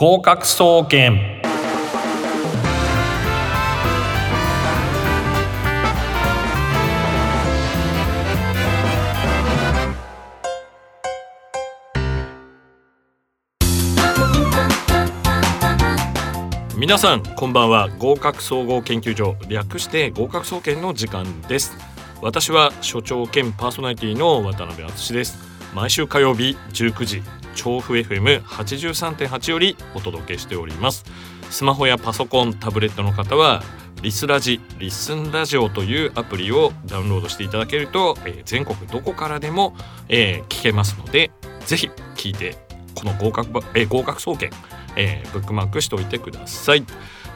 合格総研。皆さんこんばんは。合格総合研究所略して合格総研の時間です。私は所長兼パーソナリティの渡辺敦です。毎週火曜日19時調布 FM83.8 よりお届けしております。スマホやパソコンタブレットの方はリスラジリスンラジオというアプリをダウンロードしていただけると、えー、全国どこからでも、えー、聞けますのでぜひ聞いてこの合格,、えー、合格総研、えー、ブックマークしておいてください。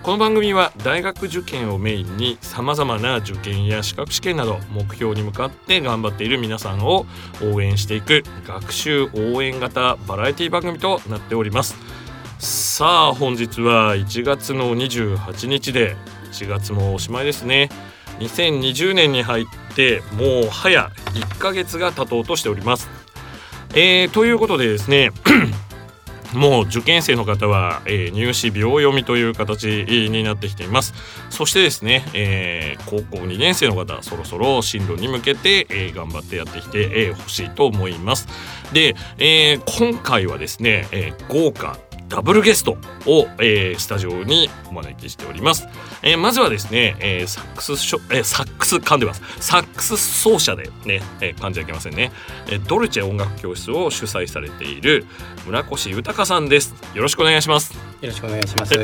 この番組は大学受験をメインにさまざまな受験や資格試験など目標に向かって頑張っている皆さんを応援していく学習応援型バラエティ番組となっております。さあ本日は1月の28日で1月もおしまいですね。2020年に入ってもう早1ヶ月が経とうとしております。えー、ということでですねもう受験生の方は、えー、入試秒読みという形になってきています。そしてですね、えー、高校2年生の方そろそろ進路に向けて、えー、頑張ってやってきてほ、えー、しいと思います。で、えー、今回はですね、えー、豪華ダブルゲストを、えー、スタジオにお招きしております、えー、まずはですね、えー、サックスショ、えー、サックス噛んでます。サックス奏者でね、えー、噛んじゃいけませんね、えー、ドルチェ音楽教室を主催されている村越豊さんです。よろしくお願いします。よろしくお願いします。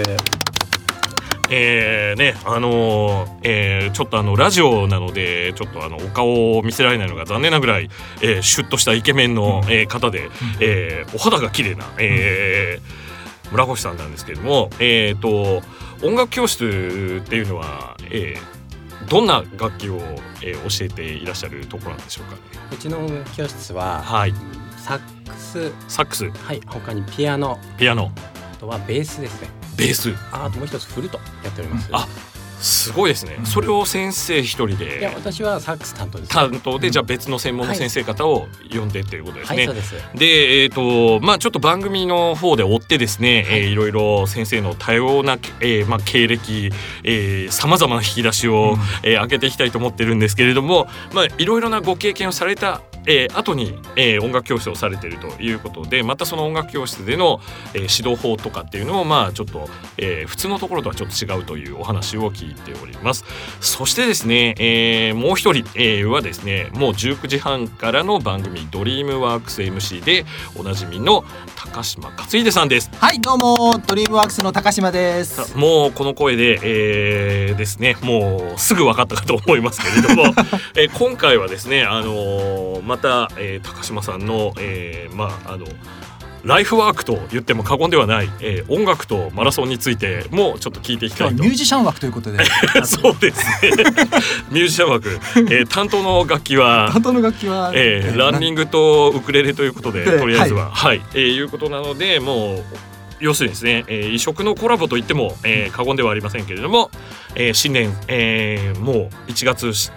えー、ねあのー、えー、ちょっとあのラジオなのでちょっとあのお顔を見せられないのが残念なぐらい、えー、シュッとしたイケメンの、えー、方で、えー、お肌が綺麗な、えー、村越さんなんですけれども、えーと、音楽教室っていうのは、えー、どんな楽器を、えー、教えていらっしゃるところなんでしょうか、ね、うちの音楽教室は、はい、サックス。サックス。はい他にピアノ。ピアノ。あとはベースですね。ベース。あともう一つフルートやっております。あすごいですね、うん、それを先生一人でいや私はサックス担当です、担当で、じゃあ別の専門の先生方を呼んでっていうことですね、はい、でえっ、ー、とまあちょっと番組の方で追ってですね、はい。えー、いろいろ先生の多様な、えー、まあ経歴さまざまな引き出しを、うん、えー、開けていきたいと思ってるんですけれどもまあいろいろなご経験をされたえー、後に、えー、音楽教室をされているということでまたその音楽教室での、えー、指導法とかっていうのもまあちょっと、えー、普通のところとはちょっと違うというお話を聞いております。そしてですね、えー、もう一人、えー、はですねもう19時半からの番組「ドリームワークス MC」でおなじみの高島克秀さんです。はいどうもドリームワークスの高島です。もうこの声で、えー、ですねもうすぐ分かったかと思いますけれども、えー、今回はですねあのー、また、えー、高島さんの、えー、まああのライフワークと言っても過言ではない、えー、音楽とマラソンについてもちょっと聞いていきたいと。ミュージシャン枠ということで。そうですね。ミュージシャン枠、えー、担当の楽器は担当の楽器は、えー、ランニングとウクレレということでとりあえずは。はい、はい、えー、いうことなのでもう要するにですね、えー、異色のコラボといっても、えー、過言ではありませんけれども、えー、新年、えー、もう1月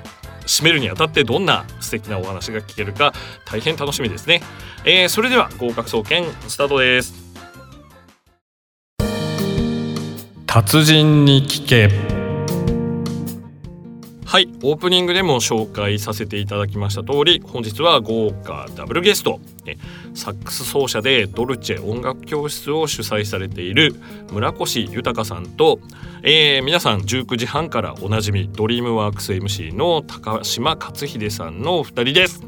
締めるにあたってどんな素敵なお話が聞けるか大変楽しみですね、えー、それでは合格総研スタートです。達人に聞け。はいオープニングでも紹介させていただきました通り本日は豪華ダブルゲストサックス奏者でドルチェ音楽教室を主催されている村越豊さんと、えー、皆さん19時半からおなじみドリームワークス MC の高島克秀さんのお二人です。よ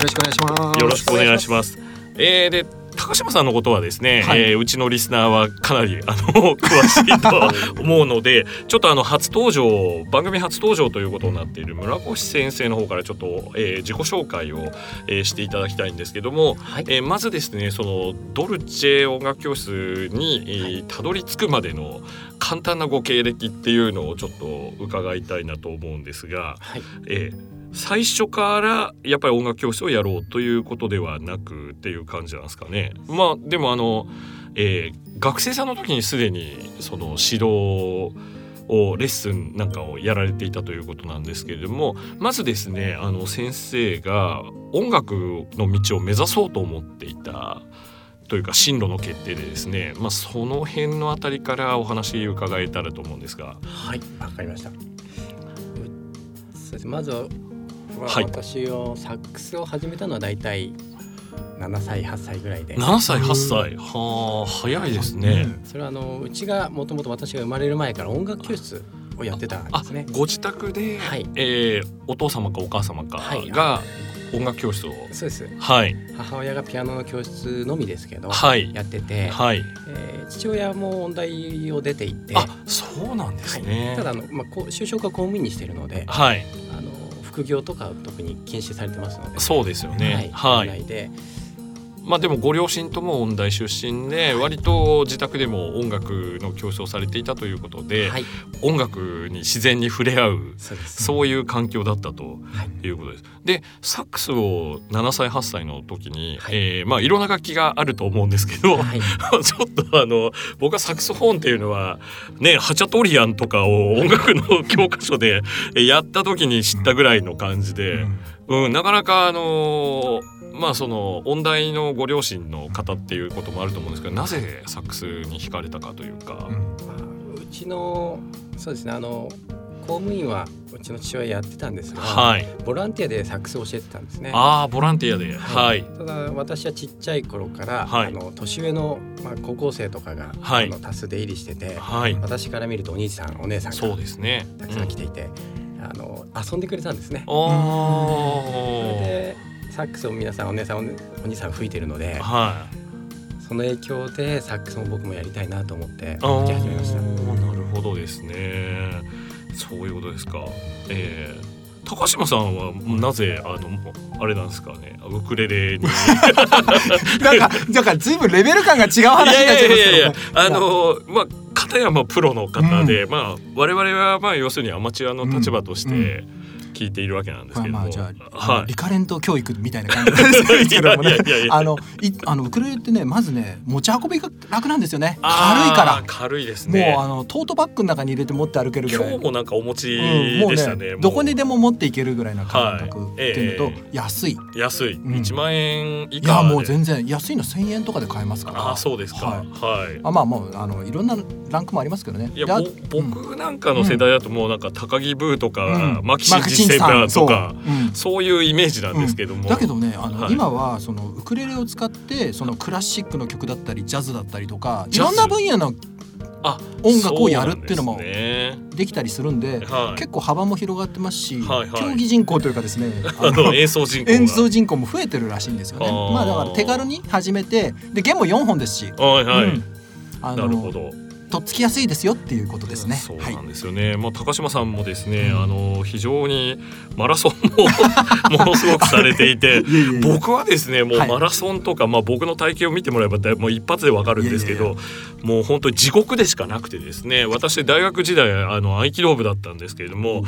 ろしくお願いします。よろしくお願いします。えー、で高島さんのことはですね、はい、えー、うちのリスナーはかなりあの 詳しいと 思うのでちょっとあの初登場番組初登場ということになっている村越先生の方からちょっと、えー、自己紹介を、えー、していただきたいんですけども、はい、えー、まずですねそのドルチェ音楽教室に、えー、たどり着くまでの簡単なご経歴っていうのをちょっと伺いたいなと思うんですが、はい、えー最初からやっぱり音楽教室をやろうということではなくっていう感じなんですかね。まあでもあの、えー、学生さんの時にすでにその指導をレッスンなんかをやられていたということなんですけれどもまずですねあの先生が音楽の道を目指そうと思っていたというか進路の決定でですね、まあ、その辺のあたりからお話伺えたらと思うんですが。はいわかりました。まずは、はい。私をサックスを始めたのはだいたい7歳8歳ぐらいで。7歳8歳。はあ早いですね。それはあのうちがもともと私が生まれる前から音楽教室をやってたんであすね。ご自宅で、はい。えーお父様かお母様かはい。が音楽教室を。そうです。はい。母親がピアノの教室のみですけど、はい。やってて、はい。えー父親も音大を出ていてあそうなんですね。はい、ただあの、まあ、就職は公務員にしているのではい。あの副業とかは特に禁止されてますのでそうですよね。ははい。い、でまあでもご両親とも音大出身で割と自宅でも音楽の教室をされていたということで、はい。音楽に自然に触れ合うそういう環境だったとはい。いうことです。でサックスを7歳8歳の時に、はい。えーまあいろんな楽器があると思うんですけど、はい。ちょっとあの僕はサックスフォンっていうのはねハチャトリアンとかを音楽の教科書でやった時に知ったぐらいの感じで、うん、なかなかあのまあその音大のご両親の方っていうこともあると思うんですけどなぜサックスに惹かれたかというか、まあうちのそうですねあの公務員はうちの父親やってたんですが、はい。ボランティアでサックスを教えてたんですね。ああボランティアで。はい、ただ私はちっちゃい頃から、はい。あの年上の、まあ、高校生とかが、はい。あの多数出入りしてて、はい。私から見るとお兄さんお姉さんそうがですね。たくさん来ていて、あの遊んでくれたんですね。うん、おーでサックスを皆さんお姉さんおお兄さん吹いてるのではい。その影響でサックスも僕もやりたいなと思って吹き始めました。なるほどですね。そういうことですか。えー高島さんはなぜあのあれなんですかねウクレレに なんかだからずいぶんレベル感が違う話になっちゃいますけどいやいやいやねあのまあ片山プロの方で、まあ我々はまあ要するにアマチュアの立場としうん。て聞いているわけなんですけども、まあまあじゃあ、はい。リカレント教育みたいな感じですけどもね。あのいあのウクレレってねまずね持ち運びが楽なんですよね。軽いから。軽いですね。もうあのトートバッグの中に入れて持って歩けるぐらい。今日もなんかお持ちでしたね,、ねどこにでも持っていけるぐらいな感覚。はい。っていうのと、え安い。安い、ん。1万円以い下で。やもう全然安いの1000円とかで買えますから。あそうですか。ははい。い、あまあもうあのいろんなランクもありますけどね。いや僕なんかの世代だともうなんか高木ブーとか、うんマキシンジセンターとかそういうイメージなんですけども、だけどねあの、はい。今はそのウクレレを使ってそのクラシックの曲だったりジャズだったりとかいろんな分野のあ音楽をやるっていうのもできたりするんではい。結構幅も広がってますし、はいはい。競技人口というかですね あの演奏人口が。演奏人口も増えてるらしいんですよね。まあだから手軽に始めてで弦も4本ですし、はいはい、うん。あなるほのどとっつきやすいですよっていうことですね。そうはいなんですよね。まあ高島さんもですね、うんあの非常にマラソンもものすごくされていて。いえいえいえ僕はですねもうはいマラソンとか、まあ僕の体型を見てもらえばもう一発でわかるんですけどいやいもう本当に地獄でしかなくてですね私大学時代あの合気道部だったんですけれども、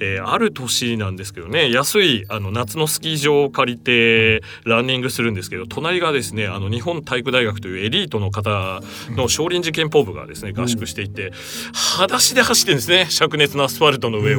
えーある年なんですけどね安いあの夏のスキー場を借りてランニングするんですけど隣がですねあの日本体育大学というエリートの方の少林寺拳法部がですね合宿していて裸足で走ってるんですね灼熱のアスファルトの上を。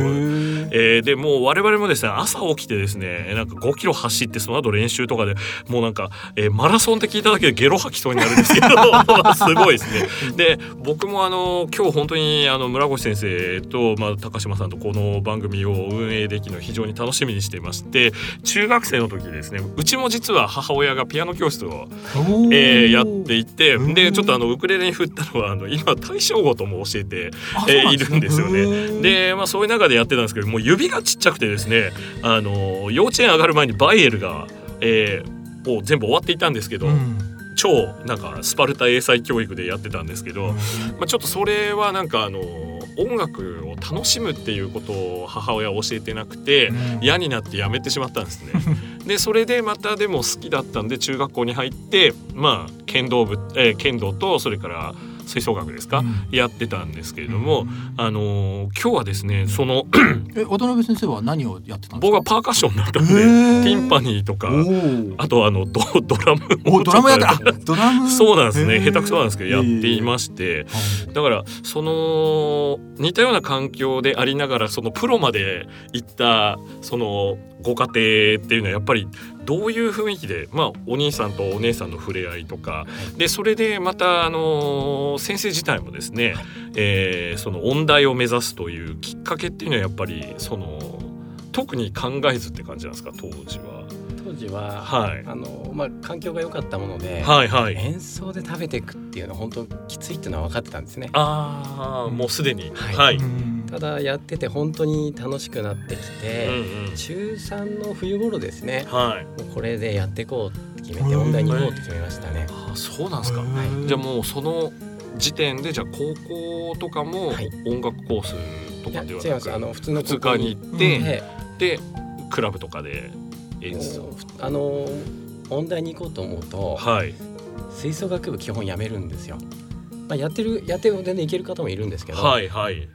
えーでもう我々もですね朝起きてですねなんか5キロ走ってその後練習とかでもうなんか、えーマラソンって聞いただけでゲロ吐きそうになるんですけど すごいですね。で僕もあの今日本当にあの村越先生と、まあ、高島さんとこの番組を運営できるのを非常に楽しみにしていまして中学生の時ですねうちも実は母親がピアノ教室をえーやっていてうんでちょっとあのウクレレに振ったのはあの今大正琴も教えてあえーいるんですよね。で、まあ、そういう中でやってたんですけどもう指がちっちゃくてですねあの幼稚園上がる前にバイエルが、えーもう全部終わっていたんですけど、うん。超なんかスパルタ英才教育でやってたんですけど、うん。まあ、ちょっとそれはなんかあの音楽を楽しむっていうことを母親は教えてなくて、うん。嫌になってやめてしまったんですね。でそれでまたでも好きだったんで中学校に入ってまあ剣道部、えー剣道とそれから吹奏楽ですか、うん。やってたんですけれども、うん。あのー今日はですねそのえ渡辺先生は何をやってたんですか？僕はパーカッションだったんでティンパニーとかあとあのド ドラムもおドラムやってちょっとあドラム。そうなんですね。下手くそなんですけどやっていましてだからその似たような環境でありながらそのプロまで行ったそのご家庭っていうのはやっぱりどういう雰囲気で、まあ、お兄さんとお姉さんの触れ合いとかでそれでまた、あのー先生自体もですね、えーその音大を目指すというきっかけっていうのはやっぱりその特に考えずって感じなんですか当時は。当時は、はいあのまあ、環境が良かったもので、はいはい。演奏で食べていくっていうのは本当きついっていうのは分かってたんですね。ああもうすでに、はいはい。うんただやってて本当に楽しくなってきうんて、うん中3の冬頃ですねはい。これでやっていこうって決めてうん音大に行こうって決めましたね。あーそうなんですか。はいじゃあもうその時点でじゃあ高校とかもはい音楽コースとかでは違いますあの普通の普通科に行って、ででクラブとかで演奏。あの音大に行こうと思うとはい。吹奏楽部基本やめるんですよ。まあ、やってるやって全然いける方もいるんですけど、はいはい。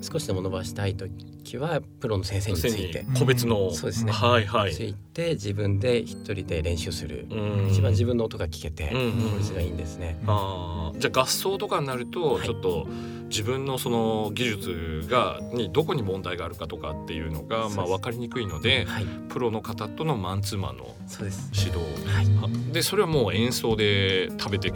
少しでも伸ばしたい時はプロの先生について。個別の、そうですね。はいはい。ついて自分で一人で練習する、うん。一番自分の音が聞けて効率がいいんですね。あー。じゃあ合奏とかになるとはい。ちょっと自分のその技術がにどこに問題があるかとかっていうのがまあ分かりにくいのではい、プロの方とのマンツーマンのそうです。指導。はい、あでそれはもう演奏で食べて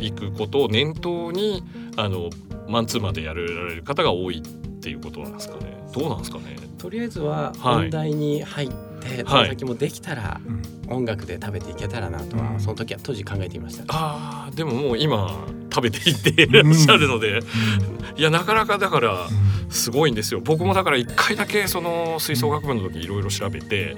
いくことを念頭にあのマンツーマンでやられる方が多いっていうことなんですかね。どうなんですかね。とりあえずははい。音大に入って、その先もできたらうん。音楽で食べていけたらなとは、うん。その時は当時考えていました。あーでももう今食べていっていらっしゃるので、いやなかなかだからすごいんですよ。僕もだから一回だけその吹奏楽部の時いろいろ調べて、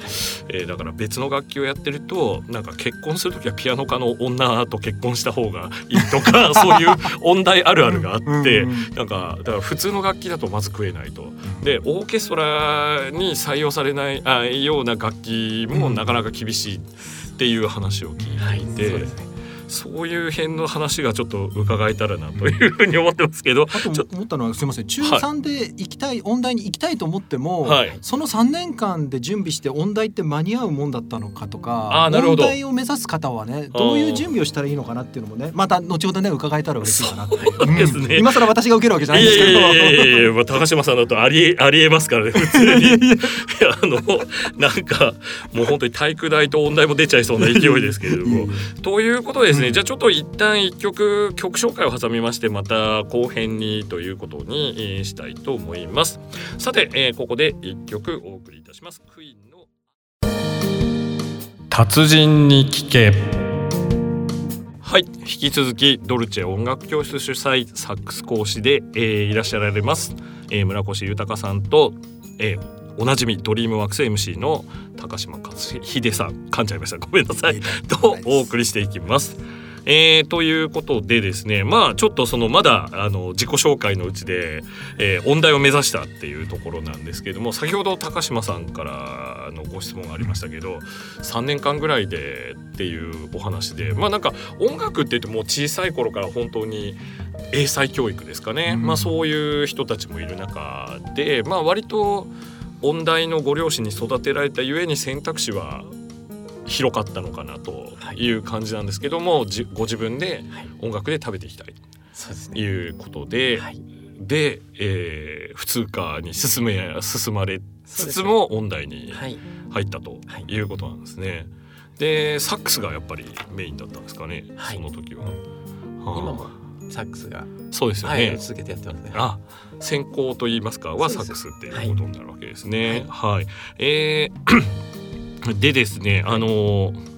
えーだから別の楽器をやってるとなんか結婚する時はピアノ科の女と結婚した方がいいとか そういう音大あるあるがあって、なんかだから普通の楽器だとまず食えないと。でオーケストラに採用されないあような楽器もなかなか厳しいっていう話を聞はいい、て、そうですね。そういう辺の話がちょっと伺えたらなというふうに思ってますけど、あと思ったのはすみません中3で行きたい、音大に行きたいと思っても、はい。その3年間で準備して音大って間に合うもんだったのかとかあーなるほど。音大を目指す方はねどういう準備をしたらいいのかなっていうのもねまた後ほどね伺えたら嬉しいかなってそうですね。ん。今更私が受けるわけじゃないんですけど。やいやいやいや、まあ、高島さんだとありえありえますからね 普通に。あのなんかもう本当に体育大と音大も出ちゃいそうな勢いですけれども。ということでですね、じゃあちょっと一旦一曲曲紹介を挟みましてまた後編にということに、えーしたいと思います。さて、えーここで一曲お送りいたします。クイーンの。達人に聞け。はい。引き続きドルチェ音楽教室主催サックス講師で、えーいらっしゃられます、えー村越豊さんと、えーおなじみドリームワークス MC の高島克秀さん噛んじゃいました。ごめんなさい。とお送りしていきます。えーということでですねまあちょっとそのまだあの自己紹介のうちで、えー音大を目指したっていうところなんですけれども先ほど高島さんからのご質問がありましたけど3年間ぐらいでっていうお話でまあなんか音楽って言ってもう小さい頃から本当に英才教育ですかね、うん。まあそういう人たちもいる中でまあ割と音大のご両親に育てられたゆえに選択肢は広かったのかなという感じなんですけども、じご自分ではい、音楽で食べていきたい。ということで、はい、で、えー普通科に進め進まれつつも音大にはい、入ったとはい。いうことなんですね。でサックスがやっぱりメインだったんですかね、はい。その時は。はあ。今もサックスが、そうですよね。はい、続けてやってますね。あ専攻といいますかはサックスっていうことになるわけですね。はい、えー でですねあのー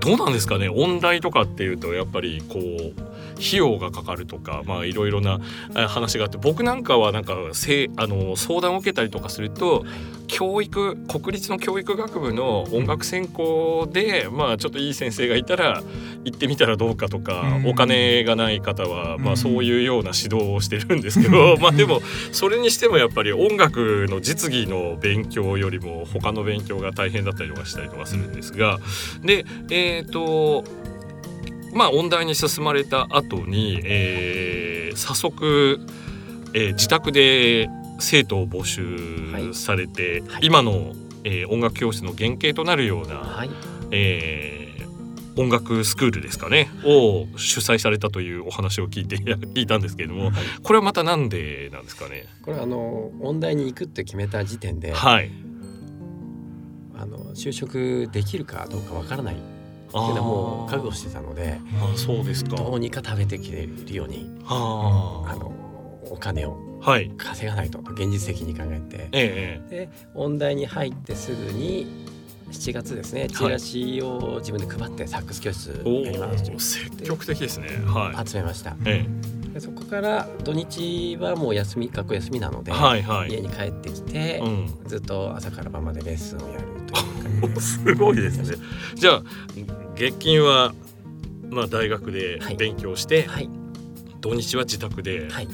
どうなんですかね音大とかっていうとやっぱりこう費用がかかるとかまあいろいろなえ話があって僕なんかはなんかせあの相談を受けたりとかすると教育国立の教育学部の音楽専攻でまあちょっといい先生がいたら行ってみたらどうかとか、うん。お金がない方はまうん。あそういうような指導をしてるんですけど、まあでもそれにしてもやっぱり音楽の実技の勉強よりも他の勉強が大変だったりとかしたりとかするんですがでえっ、とまあ音大に進まれた後に、えー早速、えー自宅で生徒を募集されて、はい。今の、えー音楽教室の原型となるような、はい、えー音楽スクールですかねを主催されたというお話を聞いて 聞いたんですけれどもはい。これはまたなんでなんですかね？これはあの音大に行くって決めた時点で、はい。あの就職できるかどうかわからないっていうのはもう覚悟してたのであそうですか。どうにか食べてきれるようにはあのお金を稼がないと現実的に考えて。ええで音大に入ってすぐに7月ですねチラシを自分で配ってサックス教室おやります。積極的ですね。はい。集めました。えでそこから土日はもう休み学校休みなので、えはいはい。家に帰ってきて、うん。ずっと朝から晩までレッスンをやるというかすごいですね。じゃあ月金はまあ大学ではい勉強して、はい土日は自宅で、はい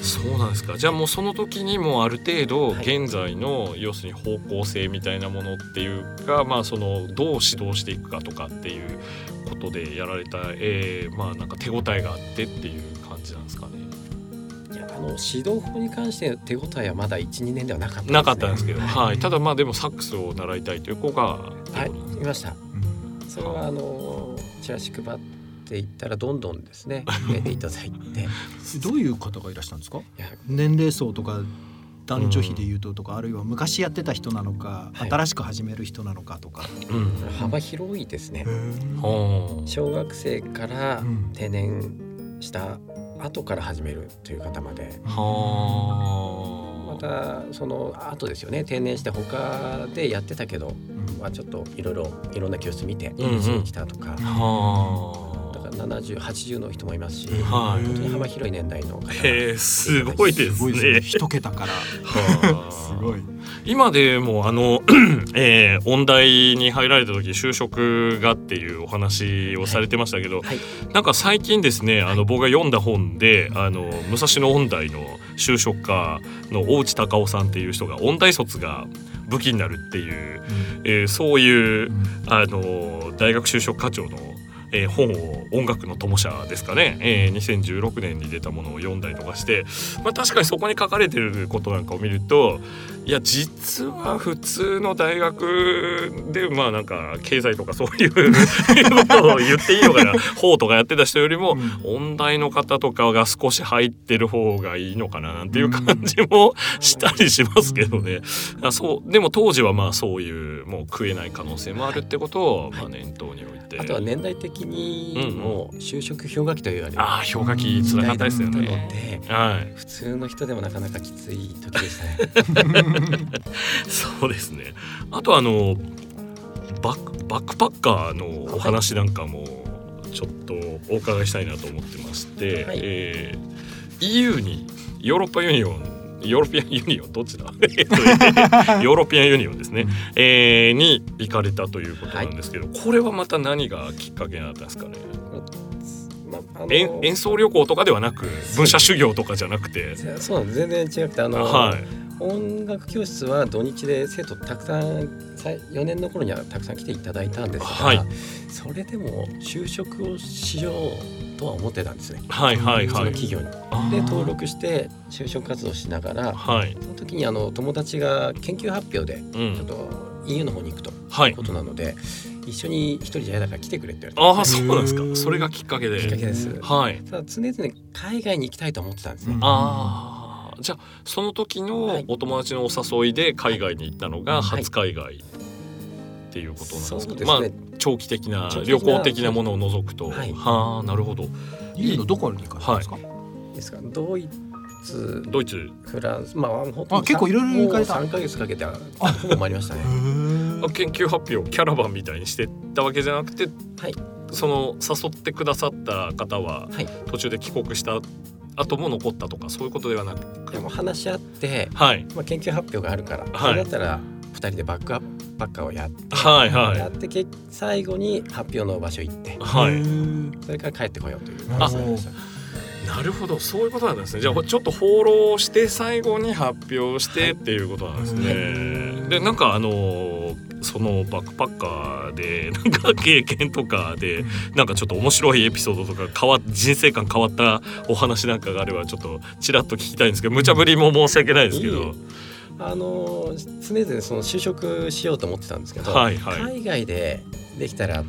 そうなんですか。じゃあもうその時にもある程度はい現在の要するに方向性みたいなものっていうか、まあそのどう指導していくかとかっていうことでやられた、えー、まあなんか手応えがあってっていう感じなんですかね。の指導法に関して手応えはまだ12年ではなかったです、ね、なかったんですけど、はい。はい。ただまあでもサックスを習いたいという子が、はい。いました。それはあ。のチラシ配っていったらどんどんですね 増えていただいて。い どういう方がいらしたんですか？や。年齢層とか男女比でいうととか、あるいは昔やってた人なのか、はい。新しく始める人なのかとか、うん。幅広いですね。はあ。小学生からうん。定年した後から始めるという方まで。まはあ。たその後ですよね。定年して他でやってたけど、まあ、ちょっといろいろいろんな教室見てうんうん。来たとか、から7080の人もいますし、あ。はい。本当に幅広い年代の方がへえ、すごいですね。すごいですね。一桁から。はあ。すごい。今でもあの、えー、音大に入られた時就職がっていうお話をされてましたけど、はい。なんか最近ですねあの僕が読んだ本であの武蔵野音大の就職課の大内隆夫さんっていう人が音大卒が武器になるっていう、えーそういうあの大学就職課長の、えー本を音楽の友社ですかね、えー2016年に出たものを読んだりとかして、まあ、確かにそこに書かれてることなんかを見るといや実は普通の大学でまあなんか経済とかそういうことを言っていいのかな。法とかやってた人よりも、音大の方とかが少し入ってる方がいいのかななんていう感じもしたりしますけどね。あそうでも当時はまあそういうもう食えない可能性もあるってことをまあ念頭に置いて。あとは年代的にも就職氷河期と言われるああ氷河期辛かったですよなのね。ではい、普通の人でもなかなかきつい時でしたね。そうですね。あとあのバックバックパッカーのお話なんかもちょっとお伺いしたいなと思ってまして、はいえー EU にヨーロッパ Union European Union どっちだえっと European Union ですね、えーに行かれたということなんですけど、これはまた何がきっかけになったんですかね？まああの演演奏旅行とかではなく武者修行とかじゃなくて？そう全然違くてあの、はい。音楽教室は土日で生徒たくさんさ4年の頃にはたくさん来ていただいたんですが、はい。それでも就職をしようとは思ってたんですね。はいはいそのはい企業に。で登録して就職活動しながらはい。その時にあの友達が研究発表でうん。ちょっと EU の方に行くとはい。いうことなので、一緒に一人じゃ嫌だから来てくれって言われああてそうなんですか。それがきっかけで。きっかけです。はい。ただ常々海外に行きたいと思ってたんですね。うん。ああじゃあその時はのい。お友達のお誘いで海外に行ったのがはい。初海外っていうことなんですか、そうですね。まあ長期的な旅行的なものを除くと、はい。はあなるほど。いいのどこに行かれですか、ですか。らドイツ、ドイツ。フランス、まあ本当にあ結構いろいろ行かれた。もう3ヶ月かけてほぼ回りましたね。研究発表をキャラバンみたいにしてったわけじゃなくてはい。その誘ってくださった方ははい。途中で帰国した後も残ったとかそういうことではなく。でも話し合って、はい。まあ研究発表があるから、はい。それだったら2人でバックアップバッカーをやって、はいはい。やってけ最後に発表の場所行って、はい。それから帰ってこようという。あ話になりました。なるほどそういうことなんですね。じゃあちょっと放浪して最後に発表してっていうことなんですね、でなんかあのそのバックパッカーで なんか経験とかでなんかちょっと面白いエピソードとか変わ人生観変わったお話なんかがあればちょっとちらっと聞きたいんですけど無茶ぶりも申し訳ないですけいいどあの常々その就職しようと思ってたんですけど、はいはい。海外でできたら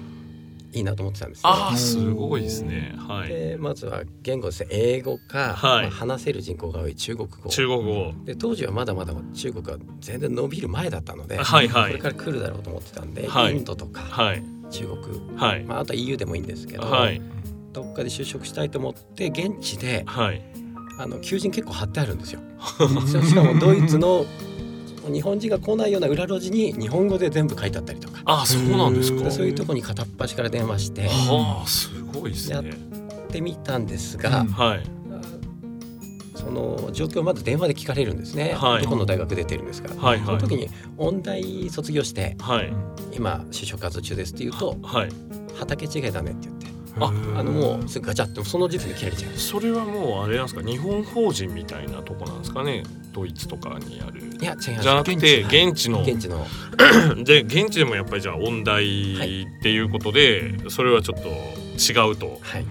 いいなと思ってたんですよ。ああすごいですね。はい。でまずは言語ですね英語か、はい。まあ話せる人口が多い中国語。中国語。で当時はまだまだ中国は全然伸びる前だったので、はいはい。これから来るだろうと思ってたんで、はい。インドとかはい。中国、はい。まあ、あとは EU でもいいんですけど、はい。どっかで就職したいと思って現地ではいあの求人結構貼ってあるんですよ。しかもドイツの日本人が来ないような裏路地に日本語で全部書いてあったりとか。あそうなんですか。うん。そういうところに片っ端から電話して。はあすごいですやっねってみたんですが、うん。はい。その状況をまず電話で聞かれるんですね、はい。どこの大学出てるんですか、はいはい。その時に音大卒業してはい。今就職活動中ですって言うとはい。畑違いだねって言ってああのもうすぐガチャってその時点で切られちゃう。それはもうあれなんですか？日本法人みたいなとこなんですかね？ドイツとかにある。いや違います。じゃなくてはい現地の。現地の。で現地でもやっぱりじゃあ音大っていうことで、それはちょっと違うと。はい。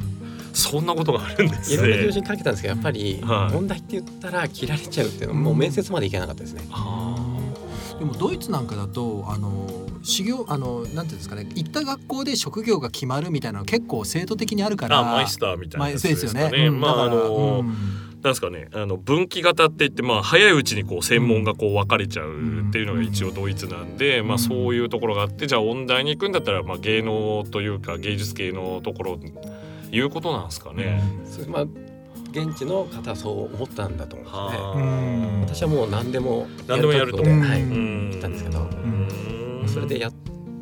そんなことがあるんですいろんな求ね。人かけたんですけどやっぱりはい。問題って言ったら切られちゃうっていうのはもう面接までいけなかったですね。あでもドイツなんかだとあの修行あのなんていうんですかね行った学校で職業が決まるみたいなの結構制度的にあるからあマイスターみたいなやつですかね。まあそうですよね。うんまああだからの、うん。なんですかねあの分岐型って言ってまあ早いうちにこう専門がこう分かれちゃうっていうのが一応ドイツなんで、まあそういうところがあってじゃあ音大に行くんだったらまあ芸能というか芸術系のところいうことなんですかね。まあ現地の方はそう思ったんだと思うんですね。私はもう何でも何でもやると覚悟で、はいうん。うん行ったんですけど。うん。それでや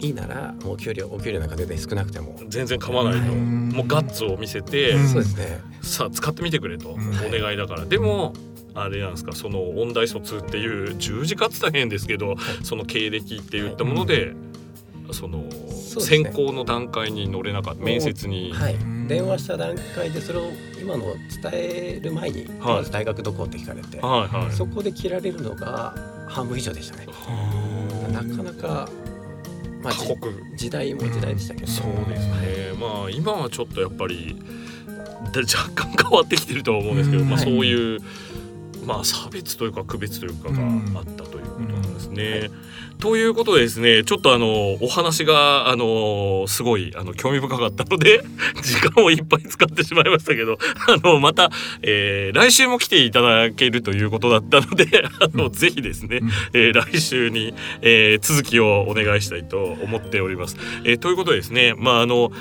いいならもう給料お給料なんか全然少なくても、全然構わないと、うんもうガッツを見せて、うん。そうですね。さあ使ってみてくれと、ん。お願いだから。でもあれなんですかその音大卒っていう十字架って大変ですけど、その経歴って言ったもので、その選考の段階に乗れなかった面接に、はい。うん。電話した段階でそれを今の伝える前に、はい。まず大学どこって聞かれて、はいはい。そこで切られるのが半分以上でしたね。なかなかまあじ過酷。時代も時代でしたけど、そうですね。まあ今はちょっとやっぱりで若干変わってきてるとは思うんですけど、うん。まあ、はい。そういう、まあ、差別というか区別というかがあったということなんですね。ということでですねちょっとあのお話があのすごいあの興味深かったので 時間をいっぱい使ってしまいましたけど あのまた、えー来週も来ていただけるということだったので あの、ぜひですね、えー来週に、えー続きをお願いしたいと思っております。えーということでですねまああの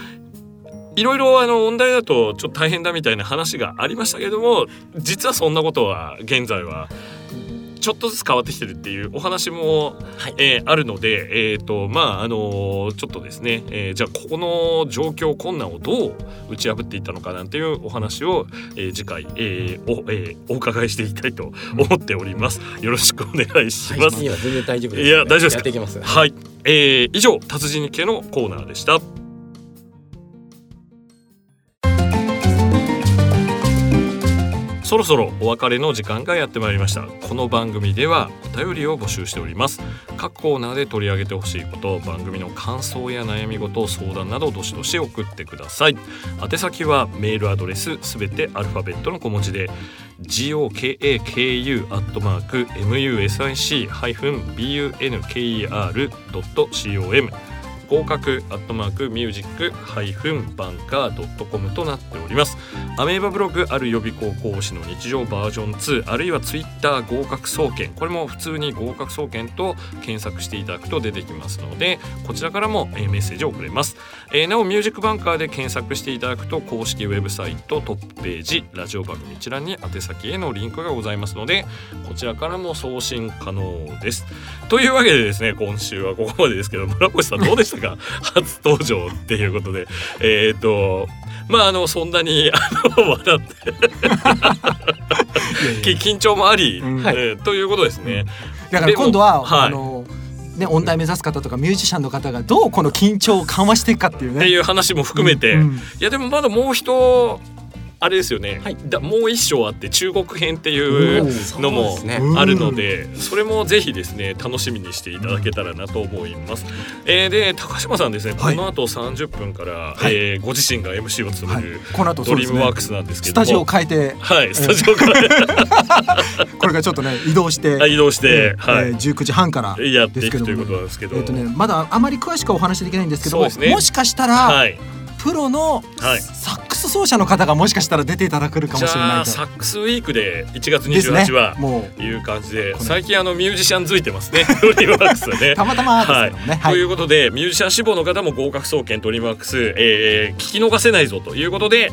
いろいろあの問題だとちょっと大変だみたいな話がありましたけども実はそんなことは現在はちょっとずつ変わってきてるっていうお話も、はいえーあるので、えーとまああのちょっとですね、えーじゃあここの状況困難をどう打ち破っていったのかなんていうお話を、えー次回、えーおえーお伺いしていきたいと思っております。よろしくお願いします。はい、全然大丈夫です、いや大丈夫ですか？やっていきます。はい、えー以上達人日記のコーナーでした。そろそろお別れの時間がやってまいりました。この番組ではお便りを募集しております。各コーナーで取り上げてほしいこと番組の感想や悩み事相談などどしどし送ってください。宛先はメールアドレスすべてアルファベットの小文字で gokaku.music-bunker.com 合格アットマークミュージックハイフンバンカードットコムとなっております。アメーバブログある予備校講師の日常バージョン2あるいはツイッター合格総研。これも普通に合格総研と検索していただくと出てきますのでこちらからもメッセージを送れます、えーなおミュージックバンカーで検索していただくと公式ウェブサイトトップページラジオ番組一覧に宛先へのリンクがございますのでこちらからも送信可能です。というわけでですね今週はここまでですけど村越さんどうでした？か初登場っていうことで。えっ、とまああのそんなにあの笑って。き緊張もあり、うん。えーということですね。だから今度は、はい。あのね音大目指す方とかミュージシャンの方がどうこの緊張を緩和していくかっていうね。っていう話も含めて、うんいやでもまだもう一あれですよね、はい。だもう一章あって中国編っていうのもあるのでそれもぜひですね楽しみにしていただけたらなと思います。えーで高島さんですね、はい。この後30分から、はい。えーご自身が MC を務はい。める、この後ドリームワークスなんですけスども。タジオを変えて。はいスタジオから これからちょっとね移動して移動して、はい。えー、19時半からやっていくということなんですけど、えっとね、まだあまり詳しくはお話しできないんですけども、ね。もしかしたら、はい、プロのはい。サックス奏者の方がもしかしたら出ていただけるかじもしれないと。ゃあサックスウィークで1月ですね。28は、もいう感じで最近あのミュージシャンづいてますね ドリームワークスはね。う。たまたまですけどもね、はい。ということでミュージシャン志望の方も合格総研ドリームワークス、えー聞き逃せないぞということで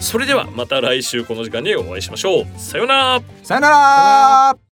それではまた来週この時間にお会いしましょう。さようなら。さよなら